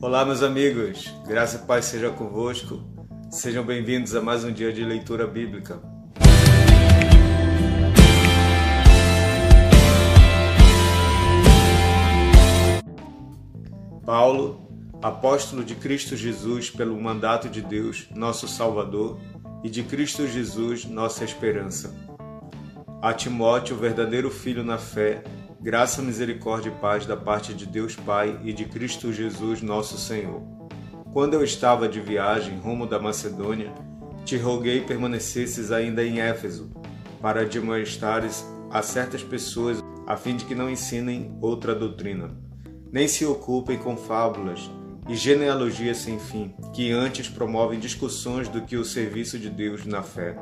Olá, meus amigos, graça e paz seja convosco. Sejam bem-vindos a mais um dia de leitura bíblica. Paulo, apóstolo de Cristo Jesus pelo mandato de Deus, nosso Salvador, e de Cristo Jesus, nossa esperança. A Timóteo, verdadeiro filho na fé, graça, misericórdia e paz da parte de Deus Pai e de Cristo Jesus, nosso Senhor. Quando eu estava de viagem rumo da Macedônia, te roguei permanecesses ainda em Éfeso, para demonstrares a certas pessoas, a fim de que não ensinem outra doutrina, nem se ocupem com fábulas e genealogias sem fim, que antes promovem discussões do que o serviço de Deus na fé.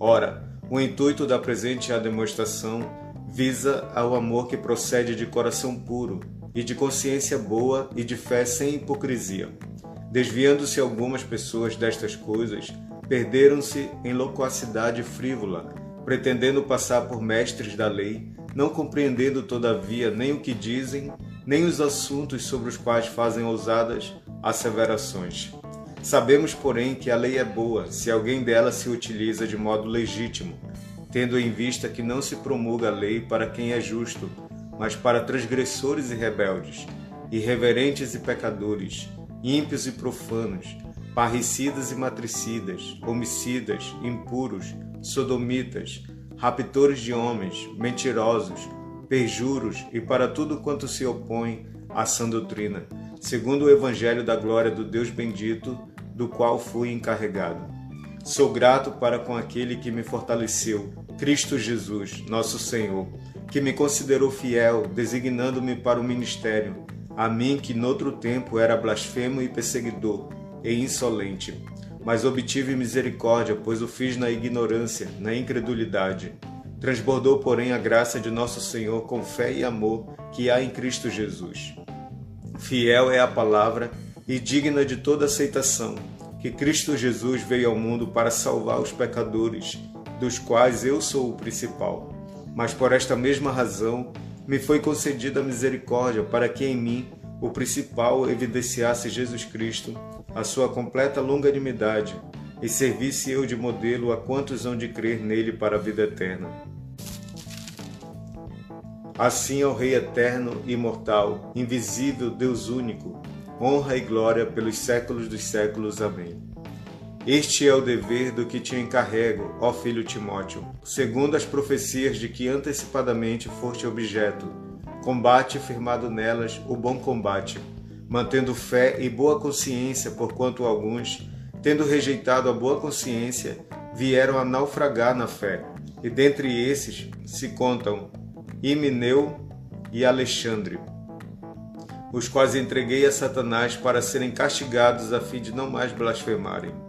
Ora, o intuito da presente demonstração visa ao amor que procede de coração puro e de consciência boa e de fé sem hipocrisia. Desviando-se algumas pessoas destas coisas, perderam-se em loquacidade frívola, pretendendo passar por mestres da lei, não compreendendo todavia nem o que dizem, nem os assuntos sobre os quais fazem ousadas asseverações. Sabemos, porém, que a lei é boa se alguém dela se utiliza de modo legítimo, tendo em vista que não se promulga a lei para quem é justo, mas para transgressores e rebeldes, irreverentes e pecadores, ímpios e profanos, parricidas e matricidas, homicidas, impuros, sodomitas, raptores de homens, mentirosos, perjuros e para tudo quanto se opõe à sã doutrina, segundo o evangelho da glória do Deus bendito, do qual fui encarregado. Sou grato para com aquele que me fortaleceu, Cristo Jesus, nosso Senhor, que me considerou fiel, designando-me para o ministério, a mim que noutro tempo era blasfemo e perseguidor e insolente. Mas obtive misericórdia, pois o fiz na ignorância, na incredulidade. Transbordou, porém, a graça de nosso Senhor com fé e amor que há em Cristo Jesus. Fiel é a palavra e digna de toda aceitação que Cristo Jesus veio ao mundo para salvar os pecadores, dos quais eu sou o principal. Mas por esta mesma razão me foi concedida a misericórdia para que em mim o principal evidenciasse Jesus Cristo, a sua completa longanimidade, e servisse eu de modelo a quantos hão de crer nele para a vida eterna. Assim ao Rei eterno, imortal, invisível, Deus único, honra e glória pelos séculos dos séculos. Amém. Este é o dever do que te encarrego, ó filho Timóteo, segundo as profecias de que antecipadamente foste objeto. Combate firmado nelas o bom combate, mantendo fé e boa consciência, porquanto alguns, tendo rejeitado a boa consciência, vieram a naufragar na fé. E dentre esses se contam Himeneu e Alexandre os quais entreguei a Satanás para serem castigados a fim de não mais blasfemarem.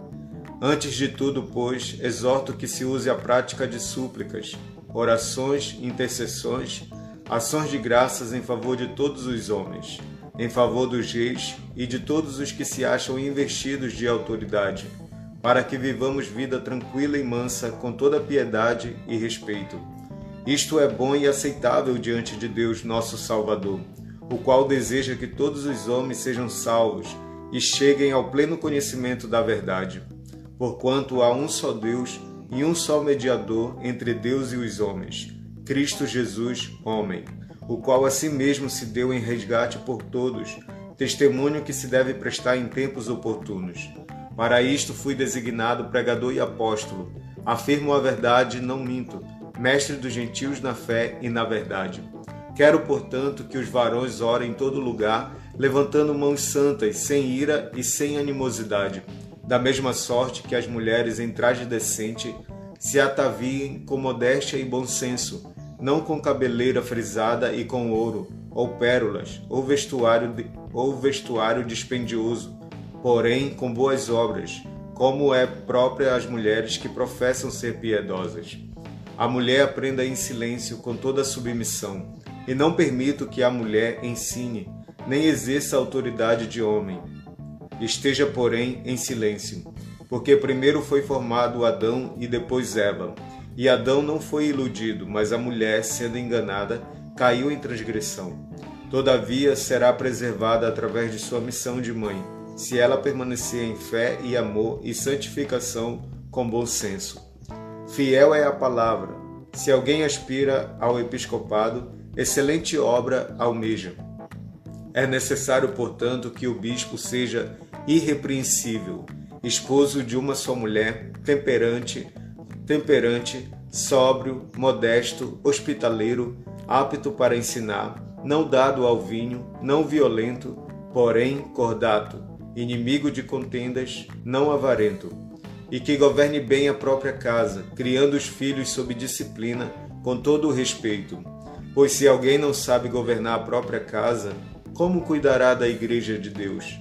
Antes de tudo, pois, exorto que se use a prática de súplicas, orações, intercessões, ações de graças em favor de todos os homens, em favor dos reis e de todos os que se acham investidos de autoridade, para que vivamos vida tranquila e mansa com toda piedade e respeito. Isto é bom e aceitável diante de Deus, nosso Salvador o qual deseja que todos os homens sejam salvos e cheguem ao pleno conhecimento da verdade. Porquanto há um só Deus e um só mediador entre Deus e os homens, Cristo Jesus, homem, o qual a si mesmo se deu em resgate por todos, testemunho que se deve prestar em tempos oportunos. Para isto fui designado pregador e apóstolo. Afirmo a verdade, não minto, mestre dos gentios na fé e na verdade Quero, portanto, que os varões orem em todo lugar, levantando mãos santas, sem ira e sem animosidade, da mesma sorte que as mulheres em traje decente se ataviem com modéstia e bom senso, não com cabeleira frisada e com ouro, ou pérolas, ou vestuário, de, ou vestuário dispendioso, porém com boas obras, como é própria às mulheres que professam ser piedosas. A mulher aprenda em silêncio com toda submissão e não permito que a mulher ensine, nem exerça a autoridade de homem. Esteja, porém, em silêncio, porque primeiro foi formado Adão e depois Eva. E Adão não foi iludido, mas a mulher, sendo enganada, caiu em transgressão. Todavia, será preservada através de sua missão de mãe, se ela permanecer em fé e amor e santificação com bom senso. Fiel é a palavra. Se alguém aspira ao episcopado, excelente obra almeja. É necessário, portanto, que o bispo seja irrepreensível, esposo de uma só mulher, temperante, temperante, sóbrio, modesto, hospitaleiro, apto para ensinar, não dado ao vinho, não violento, porém cordato, inimigo de contendas, não avarento, e que governe bem a própria casa, criando os filhos sob disciplina, com todo o respeito. Pois se alguém não sabe governar a própria casa, como cuidará da igreja de Deus?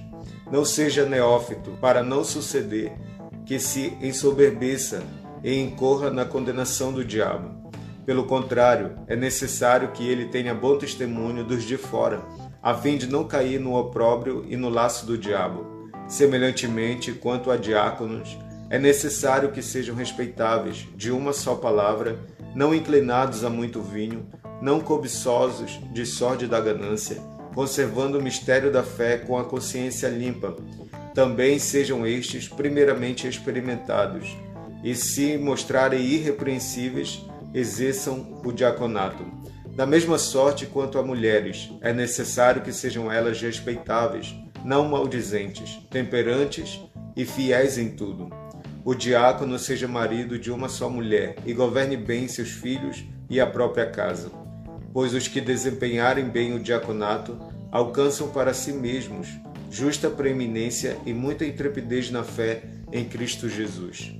Não seja neófito, para não suceder que se ensoberbeça e incorra na condenação do diabo. Pelo contrário, é necessário que ele tenha bom testemunho dos de fora, a fim de não cair no opróbrio e no laço do diabo. Semelhantemente, quanto a diáconos, é necessário que sejam respeitáveis, de uma só palavra, não inclinados a muito vinho, não cobiçosos de sorte da ganância, conservando o mistério da fé com a consciência limpa. Também sejam estes primeiramente experimentados, e se mostrarem irrepreensíveis, exerçam o diaconato. Da mesma sorte quanto a mulheres, é necessário que sejam elas respeitáveis, não maldizentes, temperantes e fiéis em tudo. O diácono seja marido de uma só mulher e governe bem seus filhos e a própria casa pois os que desempenharem bem o diaconato alcançam para si mesmos justa preeminência e muita intrepidez na fé em Cristo Jesus.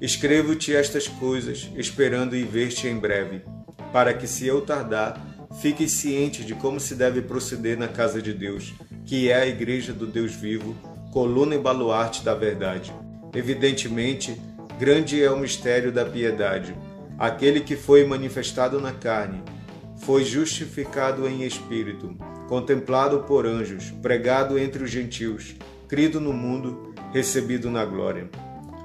Escrevo-te estas coisas, esperando em ver-te em breve, para que, se eu tardar, fiques ciente de como se deve proceder na casa de Deus, que é a igreja do Deus vivo, coluna e baluarte da verdade. Evidentemente, grande é o mistério da piedade Aquele que foi manifestado na carne, foi justificado em espírito, contemplado por anjos, pregado entre os gentios, crido no mundo, recebido na glória.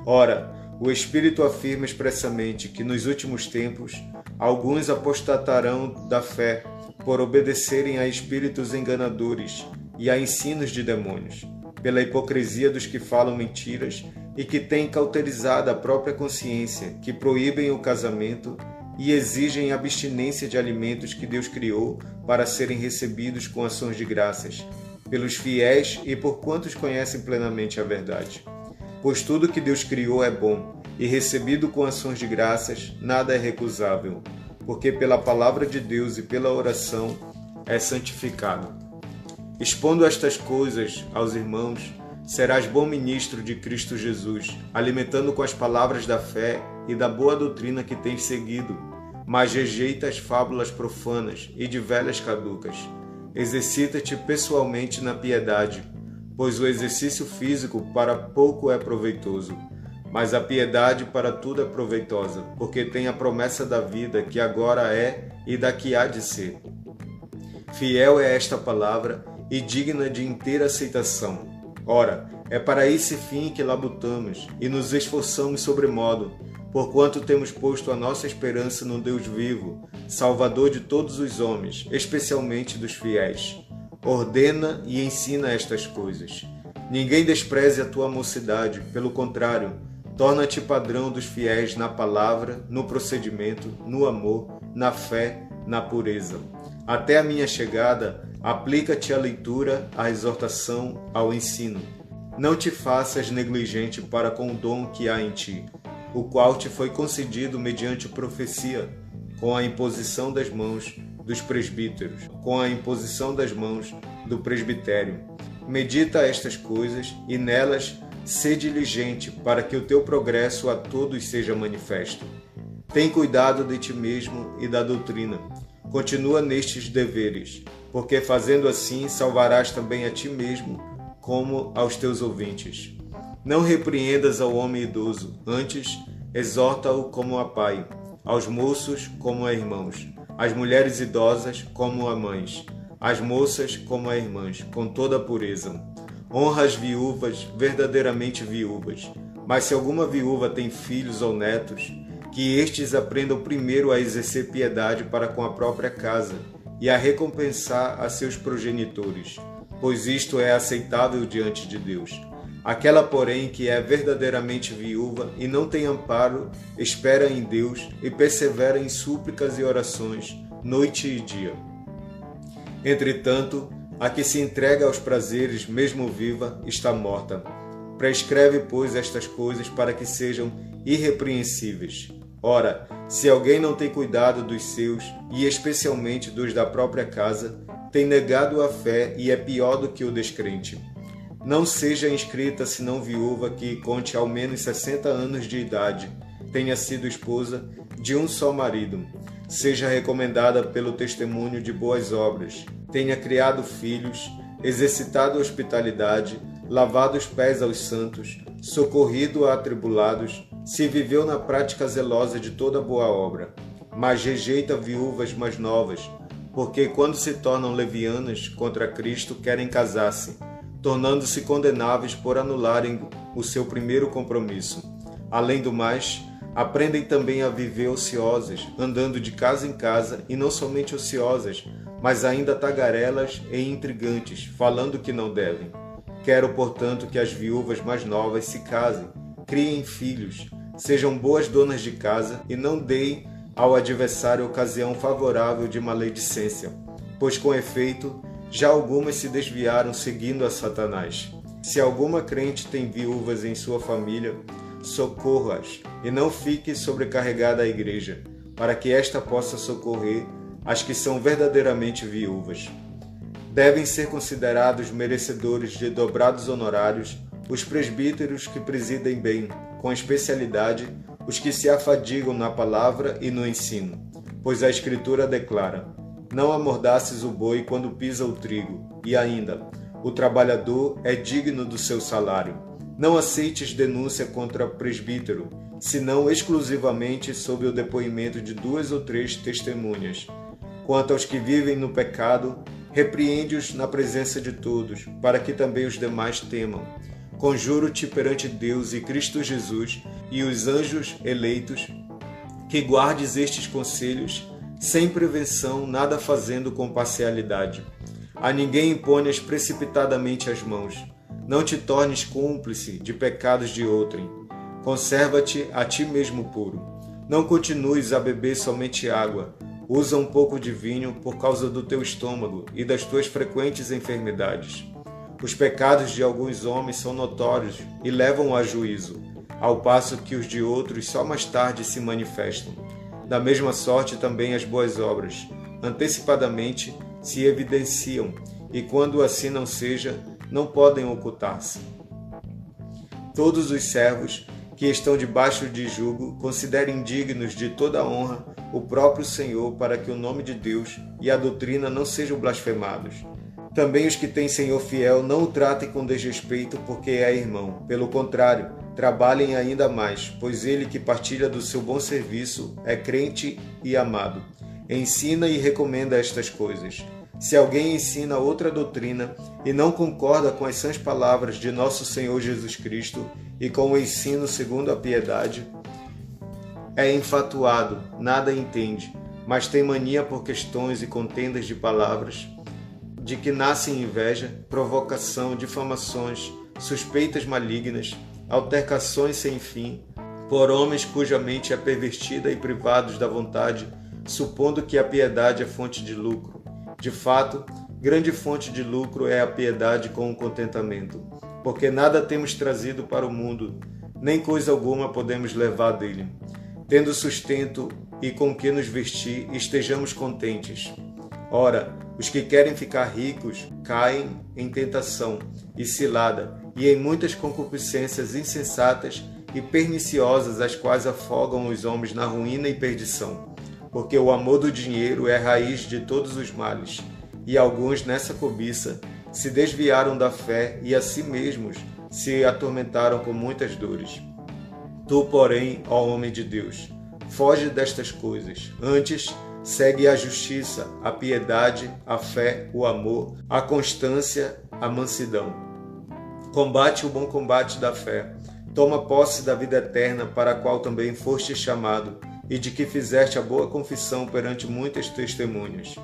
Ora, o Espírito afirma expressamente que nos últimos tempos alguns apostatarão da fé por obedecerem a espíritos enganadores e a ensinos de demônios, pela hipocrisia dos que falam mentiras e que têm cauterizado a própria consciência, que proíbem o casamento e exigem abstinência de alimentos que Deus criou para serem recebidos com ações de graças, pelos fiéis e por quantos conhecem plenamente a verdade. Pois tudo que Deus criou é bom, e recebido com ações de graças, nada é recusável, porque pela palavra de Deus e pela oração é santificado. Expondo estas coisas aos irmãos, serás bom ministro de Cristo Jesus, alimentando com as palavras da fé e da boa doutrina que tens seguido, mas rejeita as fábulas profanas e de velhas caducas. Exercita-te pessoalmente na piedade, pois o exercício físico para pouco é proveitoso, mas a piedade para tudo é proveitosa, porque tem a promessa da vida que agora é e da que há de ser. Fiel é esta palavra e digna de inteira aceitação Ora, é para esse fim que labutamos e nos esforçamos sobremodo, porquanto temos posto a nossa esperança no Deus vivo, Salvador de todos os homens, especialmente dos fiéis. Ordena e ensina estas coisas. Ninguém despreze a tua mocidade, pelo contrário, torna-te padrão dos fiéis na palavra, no procedimento, no amor, na fé, na pureza. Até a minha chegada, Aplica-te à leitura, à exortação, ao ensino. Não te faças negligente para com o dom que há em ti, o qual te foi concedido mediante profecia, com a imposição das mãos dos presbíteros, com a imposição das mãos do presbitério. Medita estas coisas e nelas sê diligente para que o teu progresso a todos seja manifesto. Tem cuidado de ti mesmo e da doutrina. Continua nestes deveres porque fazendo assim salvarás também a ti mesmo, como aos teus ouvintes. Não repreendas ao homem idoso, antes exorta-o como a pai, aos moços como a irmãos, às mulheres idosas como a mães, às moças como a irmãs, com toda a pureza. Honra as viúvas, verdadeiramente viúvas. Mas se alguma viúva tem filhos ou netos, que estes aprendam primeiro a exercer piedade para com a própria casa e a recompensar a seus progenitores, pois isto é aceitável diante de Deus. Aquela, porém, que é verdadeiramente viúva e não tem amparo, espera em Deus e persevera em súplicas e orações, noite e dia. Entretanto, a que se entrega aos prazeres, mesmo viva, está morta. Prescreve, pois, estas coisas para que sejam irrepreensíveis. Ora, se alguém não tem cuidado dos seus, e especialmente dos da própria casa, tem negado a fé e é pior do que o descrente. Não seja inscrita senão viúva que conte ao menos 60 anos de idade, tenha sido esposa de um só marido, seja recomendada pelo testemunho de boas obras, tenha criado filhos, exercitado hospitalidade, lavado os pés aos santos, socorrido a atribulados, se viveu na prática zelosa de toda boa obra, mas rejeita viúvas mais novas, porque quando se tornam levianas contra Cristo querem casar-se tornando-se condenáveis por anularem o seu primeiro compromisso. Além do mais, aprendem também a viver ociosas, andando de casa em casa e não somente ociosas, mas ainda tagarelas e intrigantes, falando que não devem. Quero, portanto, que as viúvas mais novas se casem, criem filhos, sejam boas donas de casa e não deem ao adversário ocasião favorável de maledicência, pois com efeito já algumas se desviaram seguindo a Satanás. Se alguma crente tem viúvas em sua família, socorra-as e não fique sobrecarregada a igreja, para que esta possa socorrer as que são verdadeiramente viúvas. Devem ser considerados merecedores de dobrados honorários os presbíteros que presidem bem, com especialidade, os que se afadigam na palavra e no ensino, pois a Escritura declara: não amordaces o boi quando pisa o trigo. E ainda, o trabalhador é digno do seu salário. Não aceites denúncia contra presbítero, senão exclusivamente sob o depoimento de duas ou três testemunhas. Quanto aos que vivem no pecado, repreende-os na presença de todos, para que também os demais temam. Conjuro-te perante Deus e Cristo Jesus e os anjos eleitos, que guardes estes conselhos sem prevenção, nada fazendo com parcialidade. A ninguém imponhas precipitadamente as mãos. Não te tornes cúmplice de pecados de outrem. Conserva-te a ti mesmo puro. Não continues a beber somente água. Usa um pouco de vinho por causa do teu estômago e das tuas frequentes enfermidades. Os pecados de alguns homens são notórios e levam a juízo, ao passo que os de outros só mais tarde se manifestam. Da mesma sorte também as boas obras, antecipadamente se evidenciam, e quando assim não seja, não podem ocultar-se. Todos os servos que estão debaixo de jugo considerem dignos de toda honra o próprio Senhor, para que o nome de Deus e a doutrina não sejam blasfemados. Também os que têm Senhor fiel não o tratem com desrespeito, porque é irmão. Pelo contrário, trabalhem ainda mais, pois ele que partilha do seu bom serviço é crente e amado. Ensina e recomenda estas coisas. Se alguém ensina outra doutrina e não concorda com as sãs palavras de nosso Senhor Jesus Cristo e com o ensino segundo a piedade, é enfatuado, nada entende, mas tem mania por questões e contendas de palavras, de que nascem inveja, provocação, difamações, suspeitas malignas, altercações sem fim, por homens cuja mente é pervertida e privados da vontade, supondo que a piedade é fonte de lucro. De fato, grande fonte de lucro é a piedade com o contentamento, porque nada temos trazido para o mundo, nem coisa alguma podemos levar dele. Tendo sustento e com que nos vestir, estejamos contentes. Ora, os que querem ficar ricos caem em tentação e cilada e em muitas concupiscências insensatas e perniciosas, as quais afogam os homens na ruína e perdição. Porque o amor do dinheiro é a raiz de todos os males, e alguns nessa cobiça se desviaram da fé e a si mesmos se atormentaram com muitas dores. Tu, porém, ó homem de Deus, foge destas coisas. Antes, segue a justiça, a piedade, a fé, o amor, a constância, a mansidão Combate o bom combate da fé. Toma posse da vida eterna, para a qual também foste chamado, e de que fizeste a boa confissão perante muitas testemunhas.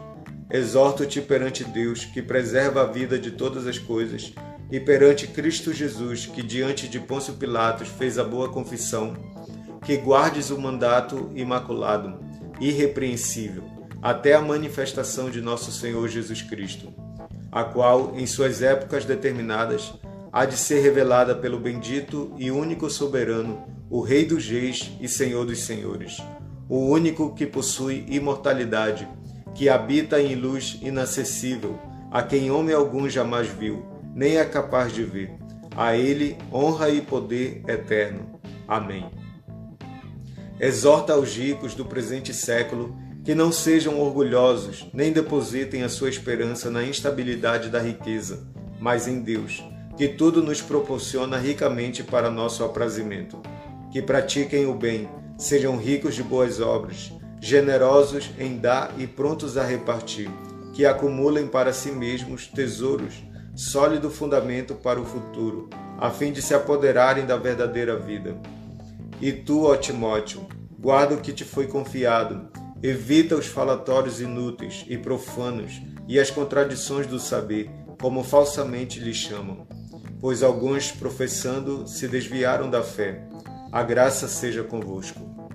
exorto-te perante Deus, que preserva a vida de todas as coisas, e perante Cristo Jesus, que diante de Pôncio Pilatos fez a boa confissão, que guardes o mandato imaculado, irrepreensível, até a manifestação de nosso Senhor Jesus Cristo, a qual, em suas épocas determinadas, há de ser revelada pelo bendito e único soberano, o Rei dos Reis e Senhor dos Senhores, o único que possui imortalidade, que habita em luz inacessível, a quem homem algum jamais viu, nem é capaz de ver. A ele honra e poder eterno. Amém. Exorta aos ricos do presente século que não sejam orgulhosos, nem depositem a sua esperança na instabilidade da riqueza, mas em Deus, que tudo nos proporciona ricamente para nosso aprazimento. Que pratiquem o bem, sejam ricos de boas obras, generosos em dar e prontos a repartir, que acumulem para si mesmos tesouros, sólido fundamento para o futuro, a fim de se apoderarem da verdadeira vida. E tu, ó Timóteo, guarda o que te foi confiado, evita os falatórios inúteis e profanos e as contradições do saber, como falsamente lhe chamam, pois alguns, professando, se desviaram da fé. A graça seja convosco.